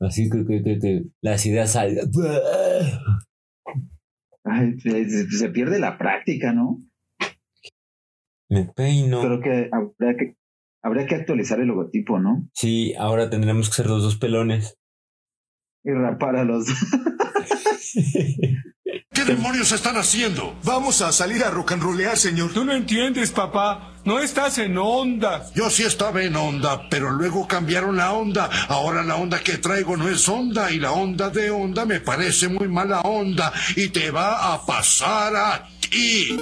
Así que, que, que, que las ideas salgan. Ay, se, se pierde la práctica, ¿no? Me peino. Creo que habría que, habría que actualizar el logotipo, ¿no? Sí, ahora tendremos que ser los dos pelones. Y rapar a los. ¿Qué demonios están haciendo? Vamos a salir a rock and rollear, señor. Tú no entiendes, papá. No estás en onda. Yo sí estaba en onda, pero luego cambiaron la onda. Ahora la onda que traigo no es onda y la onda de onda me parece muy mala onda y te va a pasar a ti.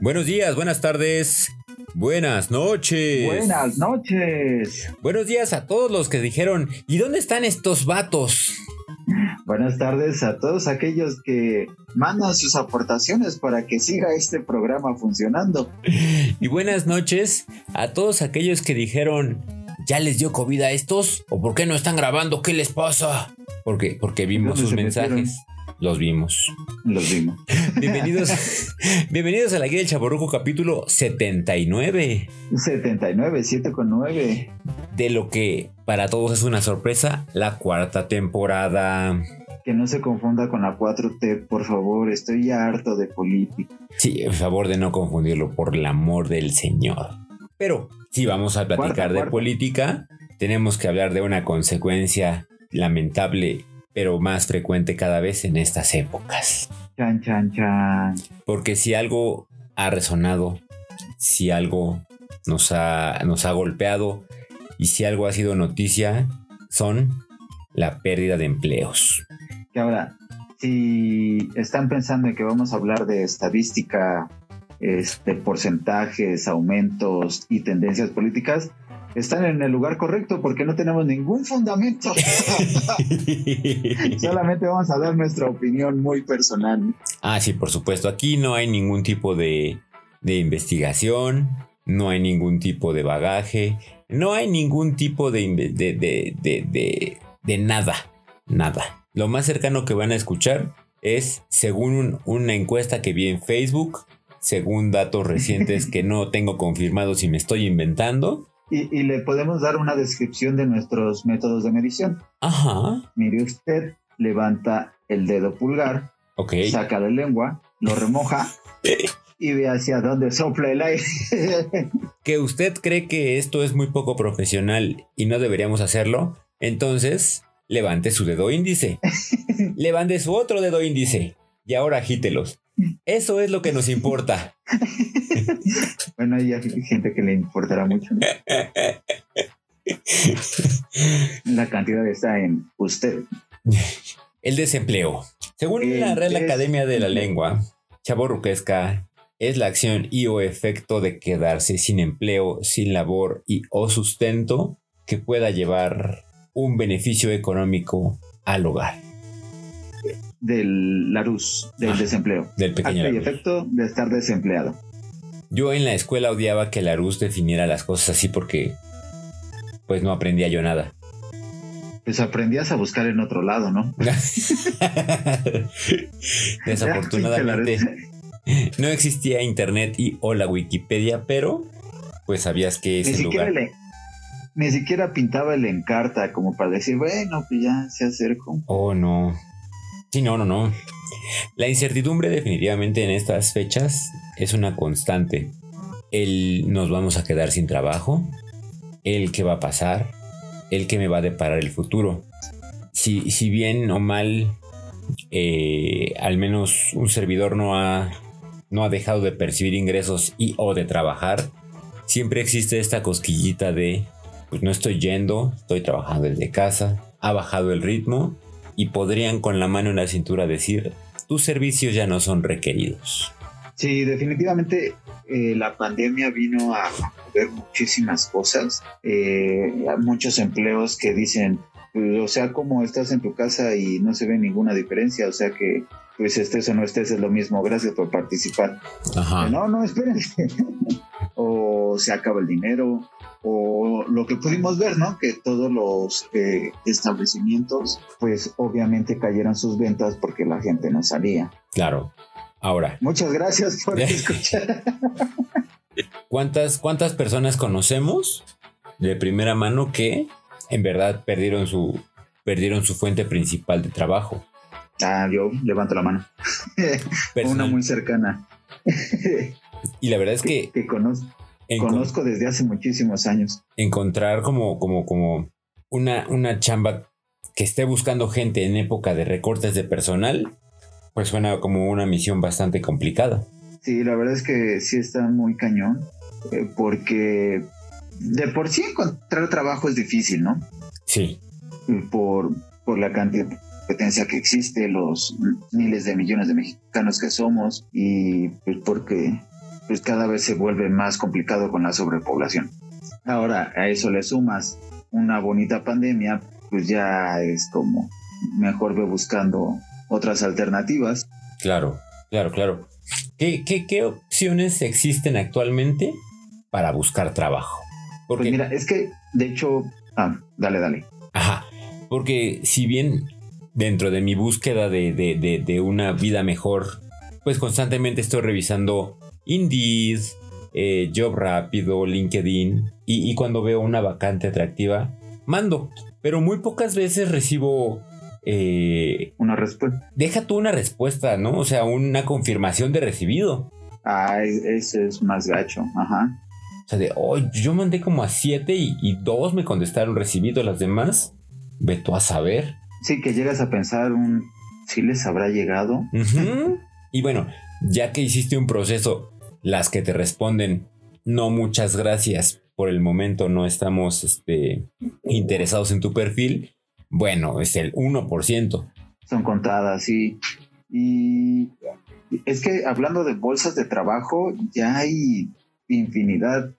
Buenos días, buenas tardes, buenas noches. Buenas noches. Buenos días a todos los que dijeron, ¿y dónde están estos vatos? Buenas tardes a todos aquellos que mandan sus aportaciones para que siga este programa funcionando. Y buenas noches a todos aquellos que dijeron, ¿ya les dio COVID a estos? ¿O por qué no están grabando? ¿Qué les pasa? Porque, porque vimos ¿Dónde sus mensajes. metieron? Los vimos. Los vimos. Bienvenidos, bienvenidos a la guía del Chaborrujo capítulo 79. 79, 7 con 9. De lo que para todos es una sorpresa, la cuarta temporada. Que no se confunda con la 4T, por favor. Estoy ya harto de política. Sí, en favor de no confundirlo, por el amor del Señor. Pero si vamos a platicar Cuarta, de cuarta. política, tenemos que hablar de una consecuencia lamentable, pero más frecuente cada vez en estas épocas. Chan, chan, chan. Porque si algo ha resonado, si algo nos ha, nos ha golpeado y si algo ha sido noticia, son la pérdida de empleos. Que ahora, si están pensando en que vamos a hablar de estadística, este, porcentajes, aumentos y tendencias políticas, están en el lugar correcto porque no tenemos ningún fundamento. Solamente vamos a dar nuestra opinión muy personal. Ah, sí, por supuesto. Aquí no hay ningún tipo de, de investigación, no hay ningún tipo de bagaje, no hay ningún tipo de, de, de- de nada, nada. Lo más cercano que van a escuchar es, según un- una encuesta que vi en Facebook, según datos recientes que no tengo confirmados y me estoy inventando. Y, y le podemos dar una descripción de nuestros métodos de medición. Ajá, Mire usted, levanta el dedo pulgar, saca la lengua, lo remoja y ve hacia dónde sopla el aire. que usted cree que esto es muy poco profesional y no deberíamos hacerlo, entonces levante su dedo índice. levante su otro dedo índice y ahora agítelos. Eso es lo que nos importa. bueno, hay gente que le importará mucho. ¿no? La cantidad está en usted. El desempleo. Según El la Real Academia de la Lengua, chaborruquesca es la acción y o efecto de quedarse sin empleo, sin labor y o sustento que pueda llevar un beneficio económico al hogar Del Larus, del desempleo. del pequeño y efecto de estar desempleado. Yo en la escuela odiaba que Larus definiera las cosas así porque pues no aprendía yo nada. Pues aprendías a buscar en otro lado, ¿no? Desafortunadamente no existía internet y o la Wikipedia, pero pues sabías que Ni ese siquiera, lugar... le- ni siquiera pintaba el encarta como para decir, bueno, pues ya se acercó. Oh, no. Sí, no, no, no. La incertidumbre definitivamente en estas fechas es una constante. El nos vamos a quedar sin trabajo, el que va a pasar, el que me va a deparar el futuro. Si, si bien o mal, eh, al menos un servidor no ha, no ha dejado de percibir ingresos y o de trabajar, siempre existe esta cosquillita de, pues no estoy yendo, estoy trabajando desde casa, ha bajado el ritmo y podrían con la mano en la cintura decir, tus servicios ya no son requeridos. Sí, definitivamente eh, la pandemia vino a ver muchísimas cosas, eh, muchos empleos que dicen, pues, o sea, como estás en tu casa y no se ve ninguna diferencia, o sea que pues estés o no estés es lo mismo, gracias por participar. Ajá. No, no, espérense. o se acaba el dinero, o lo que pudimos ver, ¿no? Que todos los eh, establecimientos, pues obviamente cayeron sus ventas porque la gente no salía. Claro. Ahora, Muchas gracias por escuchar. ¿cuántas, ¿cuántas personas conocemos de primera mano que en verdad perdieron su, perdieron su fuente principal de trabajo. Ah, yo levanto la mano. Una muy cercana. y la verdad es que... Que, conozco, conozco desde hace muchísimos años. Encontrar como, como, como una, una chamba que esté buscando gente en época de recortes de personal, pues suena como una misión bastante complicada. Sí, la verdad es que sí está muy cañón, eh, porque de por sí encontrar trabajo es difícil, ¿no? Sí. Por, por la cantidad de competencia que existe, los miles de millones de mexicanos que somos y pues porque pues cada vez se vuelve más complicado con la sobrepoblación. Ahora, a eso le sumas una bonita pandemia, pues ya es como mejor ve buscando otras alternativas. Claro, claro, claro. ¿Qué, qué, qué opciones existen actualmente para buscar trabajo? Porque pues mira, es que de hecho, ah, dale, dale. Ajá, porque si bien dentro de mi búsqueda de, una vida mejor, pues constantemente estoy revisando Indeed, eh, Job Rápido, LinkedIn, y, cuando veo una vacante atractiva, mando. Pero muy pocas veces recibo eh, una respuesta. Deja tú una respuesta, ¿no? O sea, una confirmación de recibido. Ah, ese es más gacho, ajá. O sea, de, oh, yo mandé como a siete y, dos me contestaron recibido, las demás, ve tú a saber. Sí, que llegas a pensar un, si les habrá llegado. y bueno, ya que hiciste un proceso, las que te responden, no muchas gracias, por el momento no estamos este, interesados en tu perfil, bueno, es el 1%. Son contadas, sí. Y es que hablando de bolsas de trabajo, ya hay infinidad,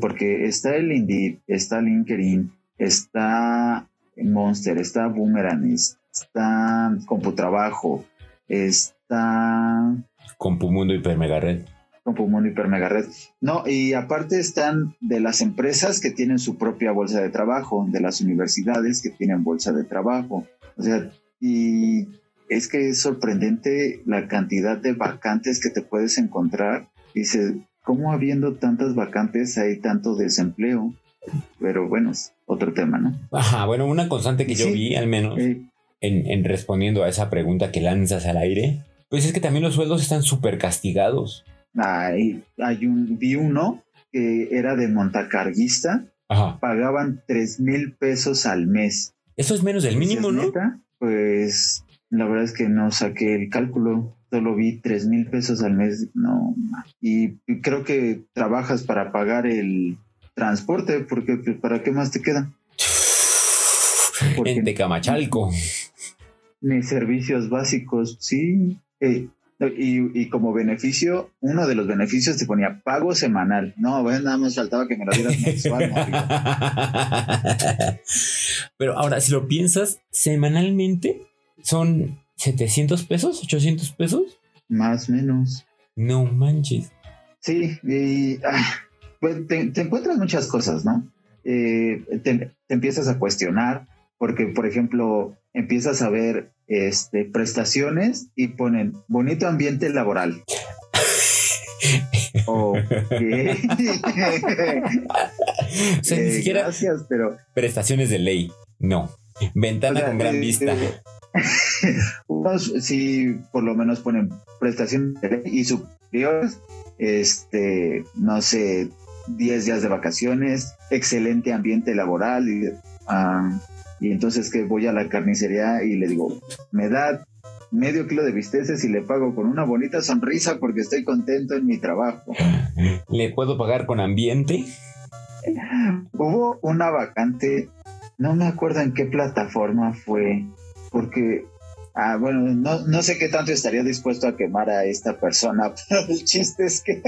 porque está el Indeed, está LinkedIn, está Monster, está Boomerang, está Computrabajo, está... Compumundo Hipermegared. Compumundo Hipermegared. No, y aparte están de las empresas que tienen su propia bolsa de trabajo, de las universidades que tienen bolsa de trabajo. O sea, y es que es sorprendente la cantidad de vacantes que te puedes encontrar. Dice, ¿cómo habiendo tantas vacantes hay tanto desempleo? Pero bueno, es otro tema, ¿no? Ajá, bueno, una constante que yo vi, al menos, en, respondiendo a esa pregunta que lanzas al aire, pues es que también los sueldos están súper castigados. Hay, hay un, vi uno que era de montacarguista, pagaban 3 mil pesos al mes. Eso es menos del mínimo, ¿no? Pues la verdad es que no saqué el cálculo solo vi tres mil pesos al mes, no. Y creo que trabajas para pagar el transporte, porque pues, ¿para qué más te queda? en Tecamachalco. Mis servicios básicos, sí. Eh, y, como beneficio, uno de los beneficios te ponía pago semanal. No, bueno, nada más faltaba que me lo dieras mensual. Pero ahora, si lo piensas, semanalmente son 700 pesos, 800 pesos. Más o menos. No manches. Sí, y pues te, encuentras muchas cosas, ¿no? Eh, te, empiezas a cuestionar, porque, por ejemplo, empiezas a ver este, prestaciones y ponen bonito ambiente laboral. okay. o sea, ni eh, siquiera gracias, pero prestaciones de ley, no. Ventana con gran vista. Unos sí por lo menos ponen prestación y superiores, este, no sé, 10 días de vacaciones, excelente ambiente laboral y, ah, y entonces que voy a la carnicería y le digo, me da medio kilo de bisteces y le pago con una bonita sonrisa porque estoy contento en mi trabajo. ¿Le puedo pagar con ambiente? Hubo una vacante, no me acuerdo en qué plataforma fue, porque, ah, bueno, no, no sé qué tanto estaría dispuesto a quemar a esta persona, pero el chiste es que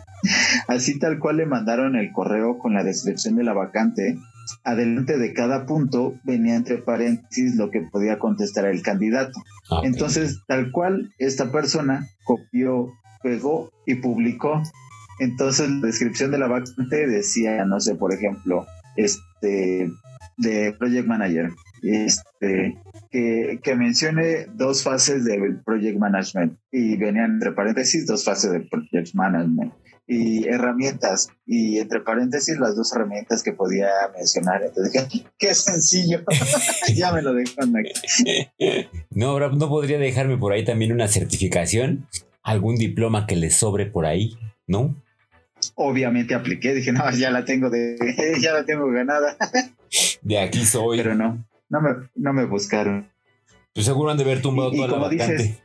así tal cual le mandaron el correo con la descripción de la vacante. Adelante de cada punto venía entre paréntesis lo que podía contestar el candidato. Ah, Entonces, tal cual, esta persona copió, pegó y publicó. Entonces, la descripción de la vacante decía, no sé, por ejemplo, este, de Project Manager, este, que, que, mencione dos fases del Project Management y venían entre paréntesis dos fases del Project Management. y herramientas. Y entre paréntesis, las dos herramientas que podía mencionar. Entonces dije, qué sencillo. ya me lo dejan aquí. No, no podría dejarme por ahí también una certificación, algún diploma que le sobre por ahí, ¿no? Obviamente apliqué, dije, no, ya la tengo de, ya la tengo ganada. de aquí soy. Pero no, no me, no me buscaron. Pues seguro han de haber tumbado toda la vacante.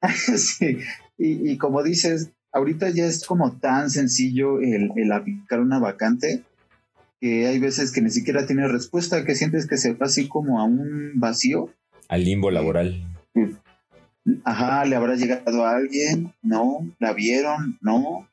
sí, y, y, como dices, ahorita ya es como tan sencillo el, el, aplicar una vacante que hay veces que ni siquiera tienes respuesta, que sientes que se va así como a un vacío. Al limbo laboral. Ajá, ¿le habrá llegado a alguien? No, ¿la vieron? No.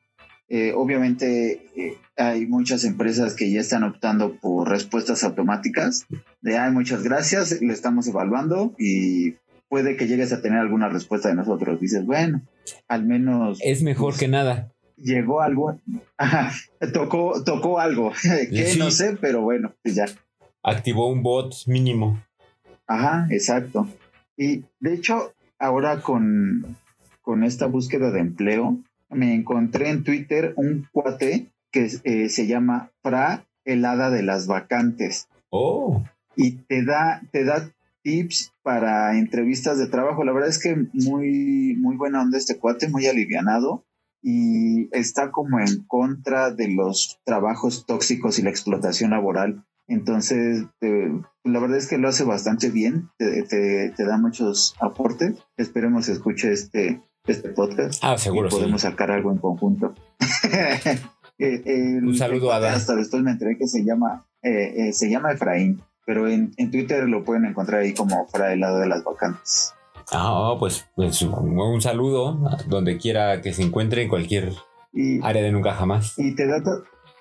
Eh, obviamente eh, hay muchas empresas que ya están optando por respuestas automáticas. De, ay, muchas gracias, lo estamos evaluando y puede que llegues a tener alguna respuesta de nosotros. Dices, bueno, al menos... Es mejor pues, que nada. Llegó algo, ajá, tocó, tocó algo, que no sé, pero bueno, pues ya. Activó un bot mínimo. Ajá, exacto. Y de hecho, ahora con, con esta búsqueda de empleo, me encontré en Twitter un cuate que eh, se llama Fra, el hada de las vacantes. Oh. Y te da, te da tips para entrevistas de trabajo. La verdad es que muy, muy buena onda este cuate, muy alivianado y está como en contra de los trabajos tóxicos y la explotación laboral. Entonces, la verdad es que lo hace bastante bien, te, te, da muchos aportes. Esperemos escuche este, este podcast. Ah, seguro. Y podemos sacar algo en conjunto. Un saludo a Hasta después me enteré que se llama, eh, eh, se llama Efraín pero en, en, Twitter lo pueden encontrar ahí como fuera del lado de las vacantes. Ah, pues, pues un saludo donde quiera que se encuentre en cualquier área de nunca jamás. Y te da,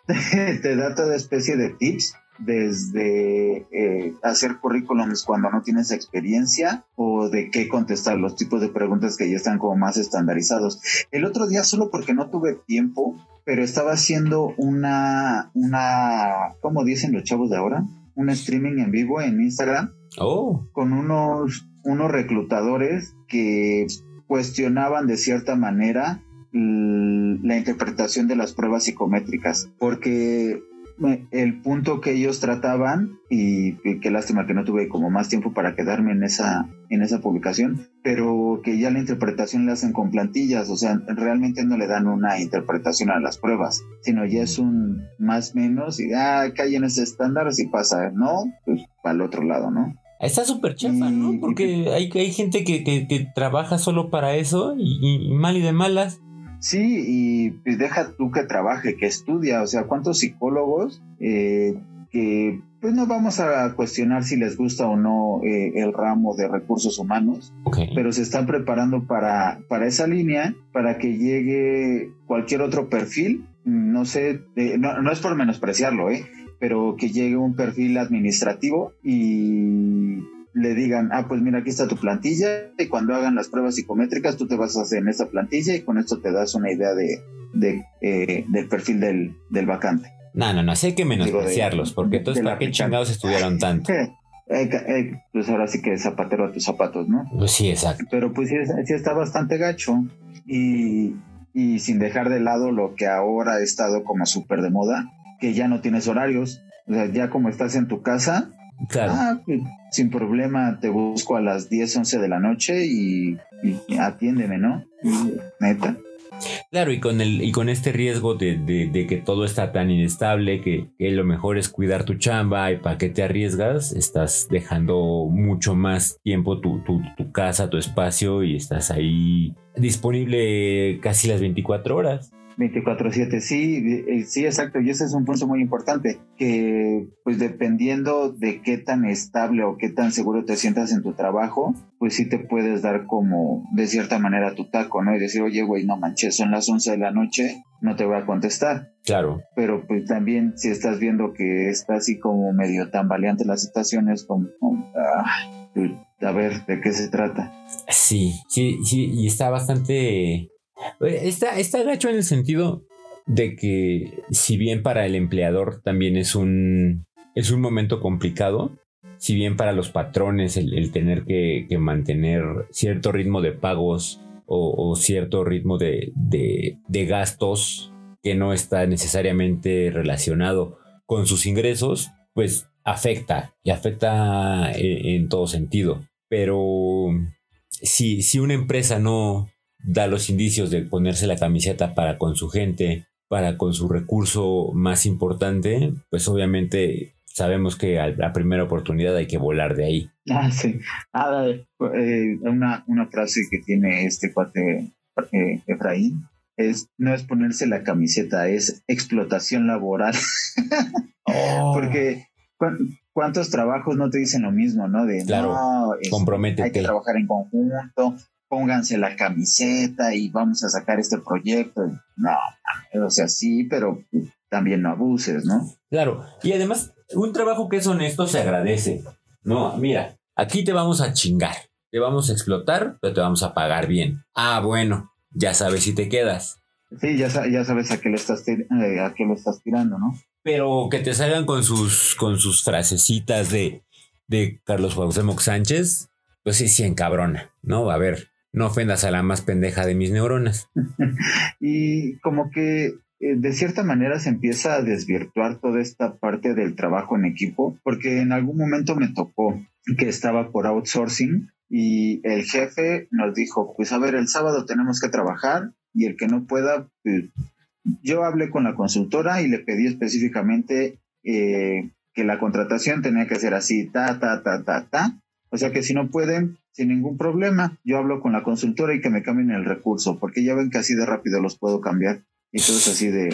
te da toda especie de tips desde eh, hacer currículums cuando no tienes experiencia o de qué contestar, los tipos de preguntas que ya están como más estandarizados. El otro día, solo porque no tuve tiempo, pero estaba haciendo una, una, ¿cómo dicen los chavos de ahora? un streaming en vivo en Instagram oh. con unos, unos reclutadores que cuestionaban de cierta manera la interpretación de las pruebas psicométricas, porque el punto que ellos trataban, y, qué lástima que no tuve como más tiempo para quedarme en esa, en esa publicación, pero que ya la interpretación la hacen con plantillas, o sea, realmente no le dan una interpretación a las pruebas, sino ya es un más menos y, ah, cae en ese estándar, si pasa, ¿no? Pues para el otro lado, ¿no? Está súper chafa, ¿no? Porque hay, hay gente que, que, trabaja solo para eso y, y mal y de malas Sí, y pues deja tú que trabaje, que estudia, o sea, ¿cuántos psicólogos eh, que pues no vamos a cuestionar si les gusta o no eh, el ramo de recursos humanos, pero se están preparando para, para esa línea, para que llegue cualquier otro perfil, no sé, no, no es por menospreciarlo, ¿eh? pero que llegue un perfil administrativo y le digan, ah, pues mira, aquí está tu plantilla y cuando hagan las pruebas psicométricas tú te vas a hacer en esta plantilla y con esto te das una idea de, eh, del perfil del, del, vacante. No, no, no, sé que menospreciarlos, porque entonces, ¿para qué chingados estudiaron tanto? Eh, eh, pues ahora sí que zapatero a tus zapatos, ¿no? Pues sí, exacto. Pero pues sí, sí está bastante gacho y, y sin dejar de lado lo que ahora ha estado como súper de moda, que ya no tienes horarios. O sea, ya como estás en tu casa, Claro. Ah, sin problema te busco a las 10, 11 de la noche y, atiéndeme, ¿no? neta. Claro, y con, el, y con este riesgo de, de, que todo está tan inestable, que, lo mejor es cuidar tu chamba y para qué te arriesgas, estás dejando mucho más tiempo tu, tu, tu casa, tu espacio y estás ahí disponible casi las 24 horas. 24/7, sí, eh, sí, exacto, y ese es un punto muy importante, que pues dependiendo de qué tan estable o qué tan seguro te sientas en tu trabajo, pues sí te puedes dar como de cierta manera tu taco, ¿no? Y decir, oye, güey, no manches, son las 11 de la noche, no te voy a contestar. Claro. Pero pues también si estás viendo que está así como medio tambaleante la situación, es como, ah, a ver, ¿de qué se trata? Sí, sí, sí, y está bastante Está, está en el sentido de que si bien para el empleador también es un, es un momento complicado, si bien para los patrones el, tener que, mantener cierto ritmo de pagos o, cierto ritmo de, de, gastos que no está necesariamente relacionado con sus ingresos, pues afecta y afecta en, en todo sentido. Pero si, si una empresa no da los indicios de ponerse la camiseta para con su gente, para con su recurso más importante, pues obviamente sabemos que a la primera oportunidad hay que volar de ahí. Ah, sí. Ah, eh, una, una frase que tiene este cuate eh, Efraín es no es ponerse la camiseta, es explotación laboral. Oh. Porque ¿cuántos trabajos no te dicen lo mismo, no? De claro, no, hay que trabajar en conjunto, pónganse la camiseta y vamos a sacar este proyecto. No, o sea, sí, pero también no abuses, ¿no? Claro, y además, un trabajo que es honesto se agradece. No, mira, aquí te vamos a chingar, te vamos a explotar, pero te vamos a pagar bien. Ah, bueno, ya sabes si te quedas. Sí, ya, ya sabes a qué, le estás eh, a qué lo estás tirando, ¿no? Pero que te salgan con sus, con sus frasecitas de, de Carlos Cuauhtémoc Sánchez, pues sí, sí encabrona, ¿no? A ver, no ofendas a la más pendeja de mis neuronas. y como que eh, de cierta manera se empieza a desvirtuar toda esta parte del trabajo en equipo, porque en algún momento me tocó que estaba por outsourcing y el jefe nos dijo, pues a ver, el sábado tenemos que trabajar y el que no pueda, pues, yo hablé con la consultora y le pedí específicamente eh, que la contratación tenía que ser así, ta, ta, ta, ta, ta. O sea que si no pueden, sin ningún problema, yo hablo con la consultora y que me cambien el recurso, porque ya ven que así de rápido los puedo cambiar. Y todo es así de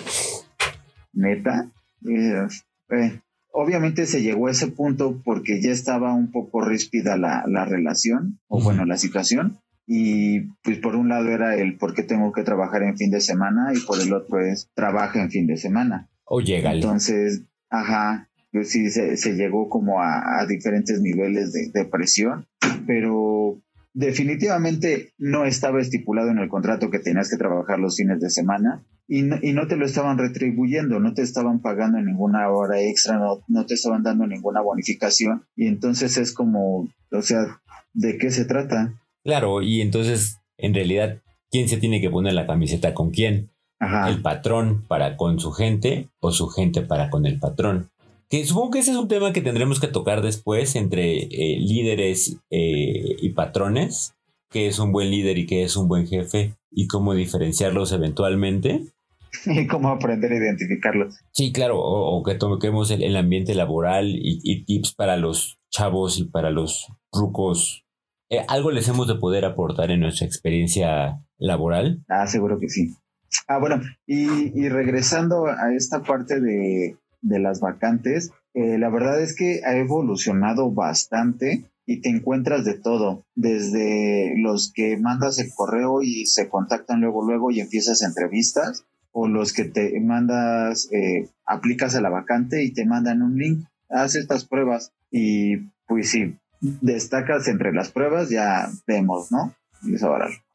neta. Eh, eh, obviamente se llegó a ese punto porque ya estaba un poco ríspida la, la relación, o bueno, la situación. Y pues por un lado era el por qué tengo que trabajar en fin de semana y por el otro es trabaja en fin de semana. O llega. Entonces, ajá, pues sí, se, se llegó como a, diferentes niveles de, de, presión, pero definitivamente no estaba estipulado en el contrato que tenías que trabajar los fines de semana y no, y no te lo estaban retribuyendo, no te estaban pagando ninguna hora extra, no, no te estaban dando ninguna bonificación y entonces es como, o sea, ¿de qué se trata? Claro, y entonces, en realidad, ¿quién se tiene que poner la camiseta con quién? ¿El patrón para con su gente o su gente para con el patrón? Que supongo que ese es un tema que tendremos que tocar después entre eh, líderes eh, y patrones, qué es un buen líder y qué es un buen jefe y cómo diferenciarlos eventualmente. Y cómo aprender a identificarlos. Sí, claro, o, que toquemos el, ambiente laboral y, y, tips para los chavos y para los rucos eh, ¿Algo les hemos de poder aportar en nuestra experiencia laboral? Ah, seguro que sí. Ah, bueno, y, regresando a esta parte de, las vacantes, eh, la verdad es que ha evolucionado bastante y te encuentras de todo, desde los que mandas el correo y se contactan luego, luego y empiezas entrevistas, o los que te mandas, eh, aplicas a la vacante y te mandan un link, haz estas pruebas y pues sí, destacas entre las pruebas, ya vemos, ¿no?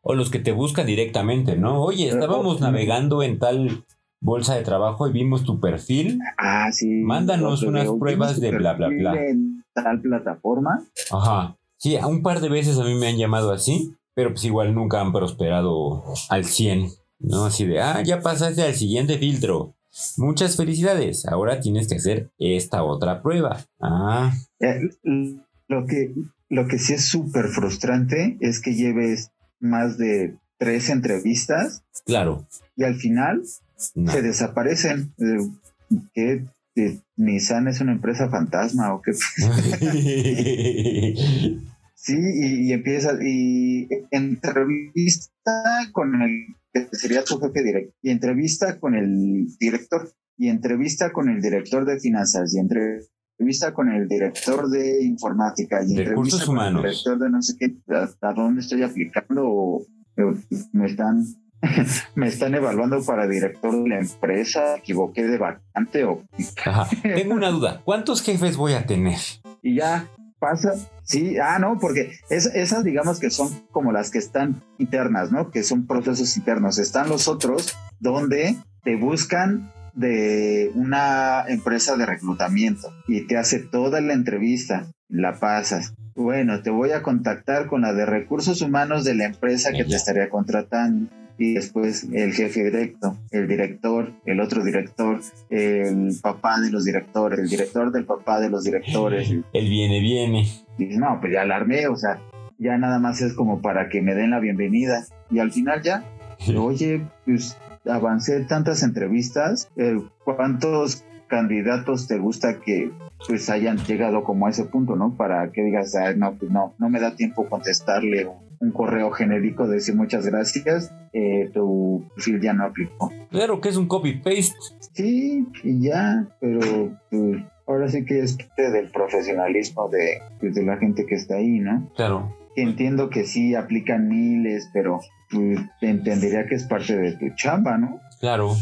O los que te buscan directamente, ¿no? Oye, estábamos navegando en tal bolsa de trabajo y vimos tu perfil. Ah, sí. Mándanos unas pruebas de bla, bla, bla. En tal plataforma. Ajá. Sí, un par de veces a mí me han llamado así, pero pues igual nunca han prosperado al 100, ¿no? Así de, ah, ya pasaste al siguiente filtro. Muchas felicidades. Ahora tienes que hacer esta otra prueba. Ah. Eh, lo que, lo que sí es súper frustrante es que lleves más de tres entrevistas. Claro. Y al final se desaparecen. Eh, ¿Qué? Eh, Nissan es una empresa fantasma o qué. sí, y, empieza, y entrevista con el que sería tu jefe directo, y entrevista con el director, y entrevista con el director de finanzas, y entre entrevista con el director de informática y recursos humanos. el director de no sé qué, hasta dónde estoy aplicando me están me están evaluando para director de la empresa, equivoqué de vacante o Tengo una duda, ¿cuántos jefes voy a tener? Y ya pasa, sí, ah, no, porque esas digamos que son como las que están internas, ¿no? Que son procesos internos. Están los otros donde te buscan de una empresa de reclutamiento y te hace toda la entrevista, la pasas. Bueno, te voy a contactar con la de recursos humanos de la empresa que te estaría contratando. Y después el jefe directo, el director, el otro director, el papá de los directores, el director del papá de los directores. El viene, viene. Y no, pues ya alarmé, o sea, ya nada más es como para que me den la bienvenida. Y al final ya, oye, pues avancé tantas entrevistas, eh, ¿cuántos candidatos te gusta que pues hayan llegado como a ese punto, ¿no? Para que digas, no, pues no, no me da tiempo contestarle un, correo genérico de decir muchas gracias, eh, tu perfil ya no aplicó. Claro que es un copy-paste. Sí, y ya, pero pues, ahora sí que es parte del profesionalismo de, pues, de la gente que está ahí, ¿no? Claro. Entiendo que sí aplican miles, pero pues, entendería que es parte de tu chamba, ¿no? Claro.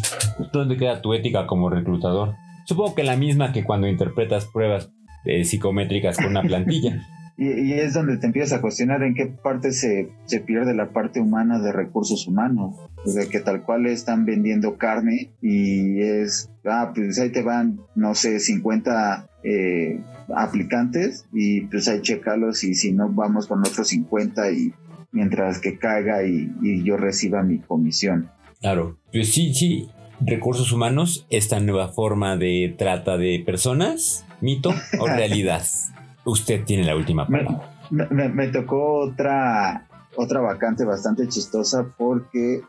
¿Dónde queda tu ética como reclutador? Supongo que la misma que cuando interpretas pruebas eh, psicométricas con una plantilla. y, es donde te empiezas a cuestionar en qué parte se, se pierde la parte humana de recursos humanos. O sea, que tal cual están vendiendo carne y es, ah, pues ahí te van, no sé, 50 eh, aplicantes y pues ahí checalos y si no vamos con otros 50 y mientras que caiga y, y yo reciba mi comisión. Claro, pues sí, sí, recursos humanos, esta nueva forma de trata de personas, mito o realidad. Usted tiene la última palabra. Me, tocó otra otra vacante bastante chistosa porque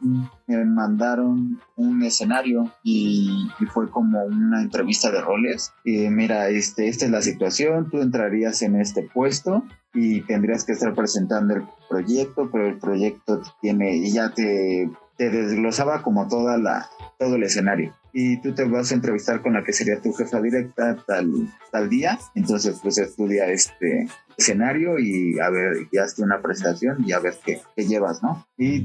me mandaron un escenario y, fue como una entrevista de roles. Y mira, este, esta es la situación, tú entrarías en este puesto y tendrías que estar presentando el proyecto, pero el proyecto tiene, y ya te, te desglosaba como toda la, todo el escenario. Y tú te vas a entrevistar con la que sería tu jefa directa tal, tal día. Entonces, pues estudia este escenario y a ver, y hazte una presentación y a ver qué, qué llevas, ¿no? Y,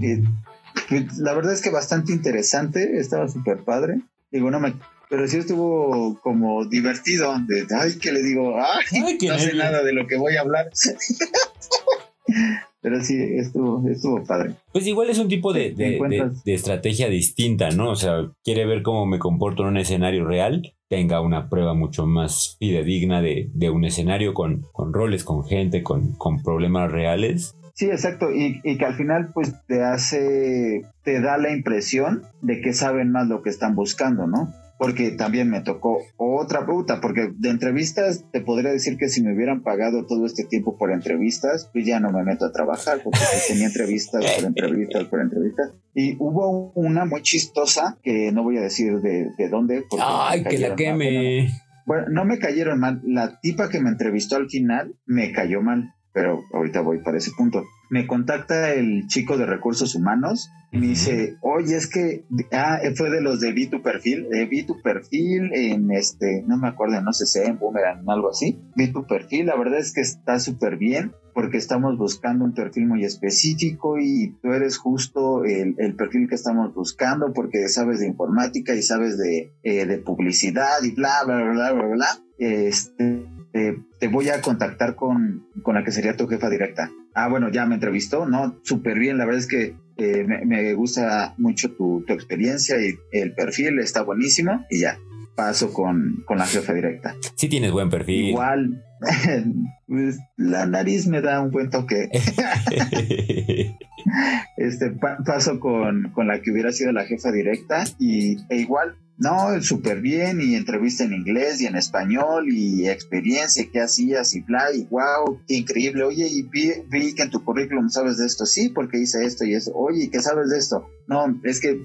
pues, la verdad es que bastante interesante, estaba súper padre. Digo, no me pero sí estuvo como divertido. De, ay, que le digo, ay, no sé nada de lo que voy a hablar. Pero sí, estuvo, estuvo padre. Pues igual es un tipo de, de, estrategia distinta, ¿no? O sea, quiere ver cómo me comporto en un escenario real, tenga una prueba mucho más fidedigna de, un escenario con, con, roles, con gente, con, con problemas reales. Sí, exacto, y, y, que al final pues te hace, te da la impresión de que saben más lo que están buscando, ¿no? Porque también me tocó otra puta, porque de entrevistas te podría decir que si me hubieran pagado todo este tiempo por entrevistas, pues ya no me meto a trabajar, porque tenía entrevistas por entrevistas por entrevistas. Y hubo una muy chistosa, que no voy a decir de, de dónde. Ay, que la queme. bueno, no me cayeron mal. La tipa que me entrevistó al final me cayó mal pero ahorita voy para ese punto. Me contacta el chico de recursos humanos y me dice, oye, es que, ah, fue de los de Vi tu perfil, eh, vi tu perfil en este, no me acuerdo, no sé si en Boomerang o algo así, vi tu perfil, la verdad es que está súper bien porque estamos buscando un perfil muy específico y tú eres justo el, perfil que estamos buscando porque sabes de informática y sabes de, eh, de publicidad y bla, bla, bla, bla, bla. Este, te voy a contactar con, con, la que sería tu jefa directa. Ah, bueno, ya me entrevistó, ¿no? Súper bien, la verdad es que eh, me, gusta mucho tu, tu, experiencia y el perfil está buenísimo y ya, paso con, con la jefa directa. Sí tienes buen perfil. Igual, pues, la nariz me da un buen toque. este, paso con, con la que hubiera sido la jefa directa y e igual no, súper bien, y entrevista en inglés y en español, y experiencia, qué hacías, y bla, y wow, increíble. Oye, y vi, que en tu currículum sabes de esto, sí, porque hice esto y eso. Oye, ¿qué sabes de esto? No, es que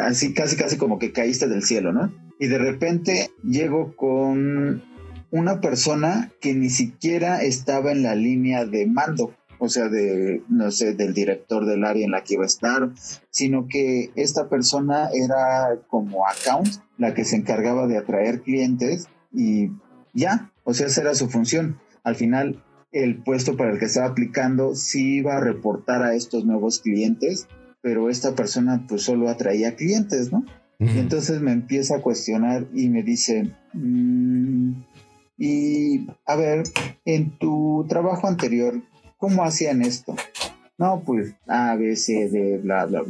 así casi, casi como que caíste del cielo, ¿no? Y de repente llego con una persona que ni siquiera estaba en la línea de mando o sea, de, no sé, del director del área en la que iba a estar, sino que esta persona era como account, la que se encargaba de atraer clientes y ya, o sea, esa era su función. Al final, el puesto para el que estaba aplicando sí iba a reportar a estos nuevos clientes, pero esta persona pues solo atraía clientes, ¿no? Y entonces me empieza a cuestionar y me dice, mm, y a ver, en tu trabajo anterior, ¿Cómo hacían esto? No, pues A, B, C, D, bla, bla.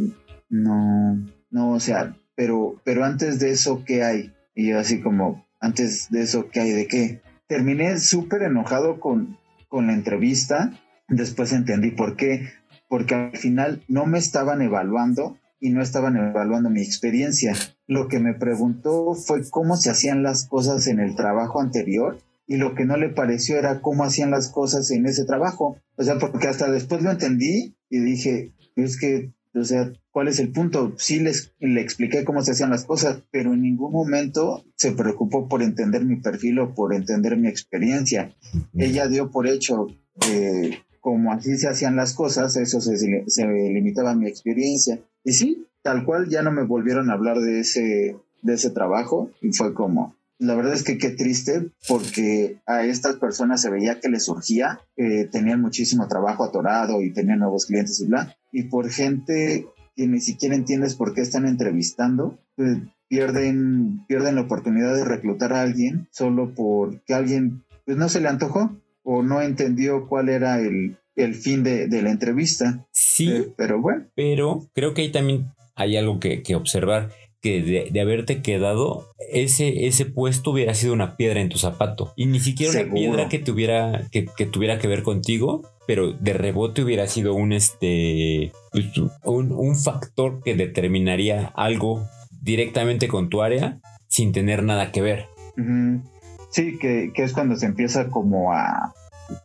No, no, o sea, pero, pero antes de eso, ¿qué hay? Y yo así como, antes de eso, ¿qué hay de qué? Terminé súper enojado con, con la entrevista. Después entendí por qué. porque al final no me estaban evaluando y no estaban evaluando mi experiencia. Lo que me preguntó fue cómo se hacían las cosas en el trabajo anterior y lo que no le pareció era cómo hacían las cosas en ese trabajo. O sea, porque hasta después lo entendí y dije, es que, o sea, ¿cuál es el punto? Sí les, le expliqué cómo se hacían las cosas, pero en ningún momento se preocupó por entender mi perfil o por entender mi experiencia. Ella dio por hecho que como así se hacían las cosas, eso se, se limitaba a mi experiencia. Y sí, tal cual ya no me volvieron a hablar de ese, de ese trabajo y fue como, la verdad es que qué triste porque a estas personas se veía que les surgía, eh, tenían muchísimo trabajo atorado y tenían nuevos clientes y bla. Y por gente que ni siquiera entiendes por qué están entrevistando, pues pierden, pierden la oportunidad de reclutar a alguien solo porque alguien pues no se le antojó o no entendió cuál era el, el fin de, de, la entrevista. Sí. Eh, pero bueno. Pero creo que ahí también hay algo que, que observar que de, de, haberte quedado, ese, ese puesto hubiera sido una piedra en tu zapato. Y ni siquiera Seguro. una piedra que tuviera, que, que, tuviera que ver contigo, pero de rebote hubiera sido un, este, pues, un, un factor que determinaría algo directamente con tu área sin tener nada que ver. Uh -huh. Sí, que, que, es cuando se empieza como a,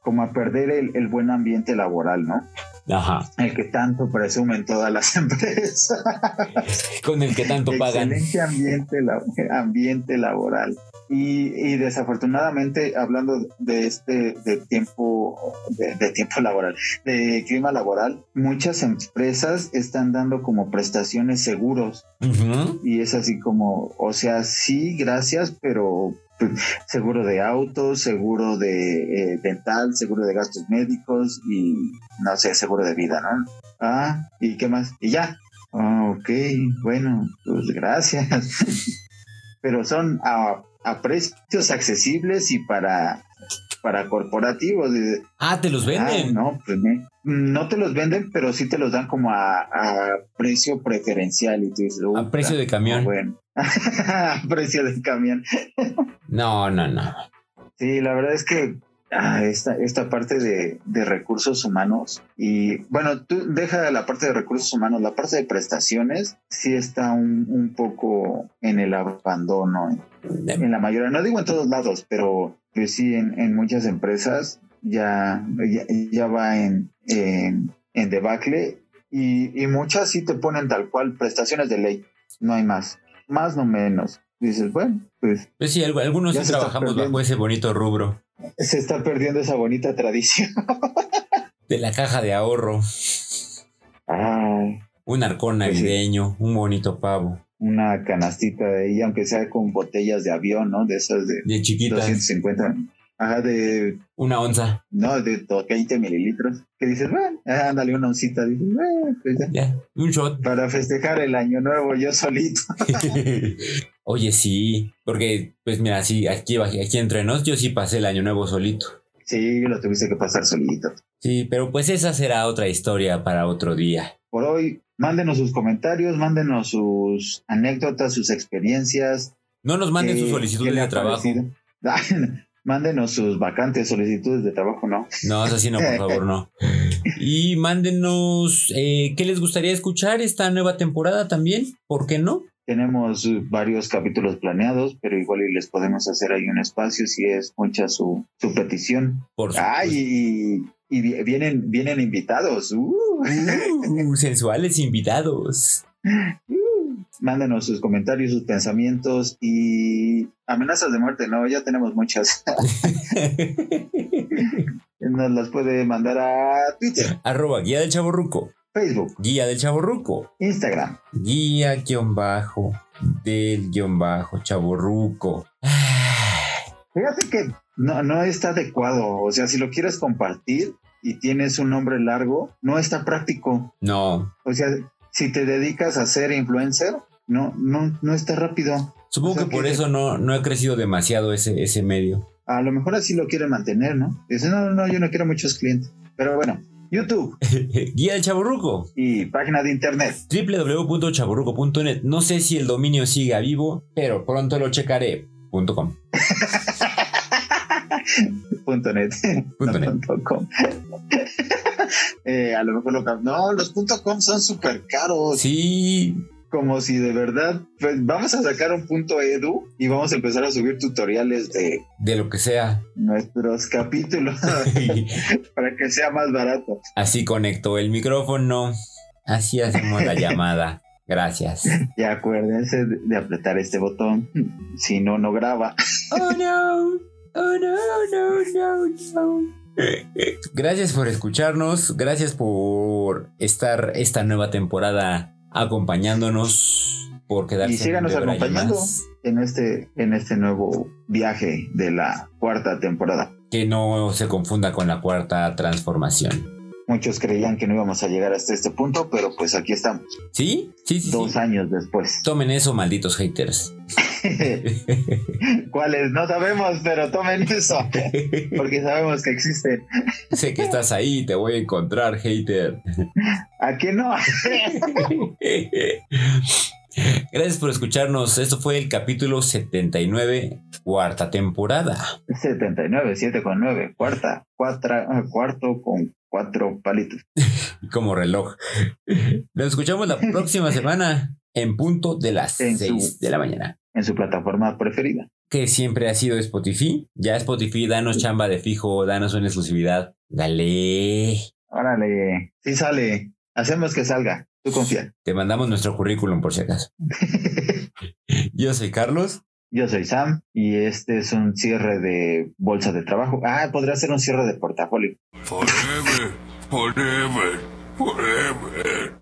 como a perder el, el buen ambiente laboral, ¿no? Ajá. El que tanto presumen todas las empresas. Con el que tanto pagan. Excelente ambiente, ambiente laboral. Y, y, desafortunadamente, hablando de este de tiempo, de, de, tiempo laboral, de clima laboral, muchas empresas están dando como prestaciones seguros. Uh -huh. Y es así como, o sea, sí, gracias, pero seguro de autos, seguro de eh, dental, seguro de gastos médicos y no sé, seguro de vida, ¿no? Ah, ¿y qué más? Y ya. Oh, ok, bueno, pues gracias. Pero son a, a, precios accesibles y para, para corporativos. Ah, te los venden. Ah, no, pues no te los venden, pero sí te los dan como a, a precio preferencial. Y tú dices, a precio de camión. bueno, a precio de camión. no, no, no. Sí, la verdad es que ah, esta, esta parte de, de, recursos humanos. Y bueno, tú deja la parte de recursos humanos, la parte de prestaciones sí está un, un poco en el abandono en, en, la mayoría, no digo en todos lados, pero pues sí en, en muchas empresas ya, ya, ya va en, en, en debacle. Y, y muchas sí te ponen tal cual prestaciones de ley, no hay más, más no menos. Dices, bueno, pues. Pues sí, algunos sí trabajamos bajo ese bonito rubro. Se está perdiendo esa bonita tradición. de la caja de ahorro. Ay, un arcón navideño, pues sí. un bonito pavo. Una canastita de ahí, aunque sea con botellas de avión, ¿no? De esas de, de chiquitas. 250. Ajá, de. Una onza. No, de 20 mililitros. Que dices, bueno, ándale una oncita. Dices, bueno, pues ya. ya. Un shot. Para festejar el año nuevo yo solito. Oye, sí. Porque, pues mira, sí, aquí, aquí entre nos, yo sí pasé el año nuevo solito. Sí, lo tuviste que pasar solito. Sí, pero pues esa será otra historia para otro día. Por hoy, mándenos sus comentarios, mándenos sus anécdotas, sus experiencias. No nos manden eh, sus solicitudes de trabajo. Mándenos sus vacantes, solicitudes de trabajo, ¿no? No, eso sí no, por favor, no. Y mándenos eh, qué les gustaría escuchar esta nueva temporada también, ¿por qué no? Tenemos varios capítulos planeados, pero igual y les podemos hacer ahí un espacio si es mucha su, su petición. Por Ay, y, y, vienen, vienen invitados. Uh. Uh, sensuales invitados. Mándenos sus comentarios, sus pensamientos y amenazas de muerte, no, ya tenemos muchas. Nos las puede mandar a Twitter. Arroba Guía del Chaborruco. Facebook. Guía del Chaborruco. Instagram. Guía guion bajo del guion bajo Chaborruco. Fíjate que no, no está adecuado. O sea, si lo quieres compartir y tienes un nombre largo, no está práctico. No. O sea, si te dedicas a ser influencer, no, no, no está rápido. Supongo o sea, que por que eso no, no ha crecido demasiado ese, ese medio. A lo mejor así lo quieren mantener, ¿no? Dice, no, no, yo no quiero muchos clientes. Pero bueno, YouTube. Guía del Chaburruco. Y página de internet. www.chaburruco.net. No sé si el dominio siga vivo, pero pronto lo checaré. Punto .com. punto .net. Punto .net. .com. eh, a lo mejor lo No, los .com son súper caros. Sí, Como si de verdad, pues vamos a sacar un punto edu y vamos a empezar a subir tutoriales de de lo que sea. nuestros capítulos para que sea más barato. Así conectó el micrófono. Así hacemos la llamada. Gracias. Y acuérdense de de apretar este botón, si no, no graba. Oh no. Oh no, no, no, no. Gracias por escucharnos. Gracias por estar esta nueva temporada acompañándonos. Por quedarse Y síganos acompañando más. en este, en este nuevo viaje de la cuarta temporada. Que no se confunda con la cuarta transformación. Muchos creían que no íbamos a llegar hasta este punto, pero pues aquí estamos, ¿Sí? Sí, sí, dos sí. años después. Tomen eso, malditos haters. ¿Cuáles? No sabemos, pero tomen eso, porque sabemos que existen. sé que estás ahí, te voy a encontrar, hater. ¿A qué no? Gracias por escucharnos. Esto fue el capítulo 79, cuarta temporada. 79, 7 con 9, cuarta, cuatra, ah, cuarto con cuatro palitos. Como reloj. Nos escuchamos la próxima semana en punto de las En su- 6 de la mañana. En su plataforma preferida. Que siempre ha sido Spotify. Ya Spotify, danos chamba de fijo, danos una exclusividad. Dale. Órale, sí sale, hacemos que salga, tú confía. Te mandamos nuestro currículum por si acaso. Yo soy Carlos. Yo soy Sam y este es un cierre de bolsa de trabajo. Ah, podría ser un cierre de portafolio. Forever, forever, forever.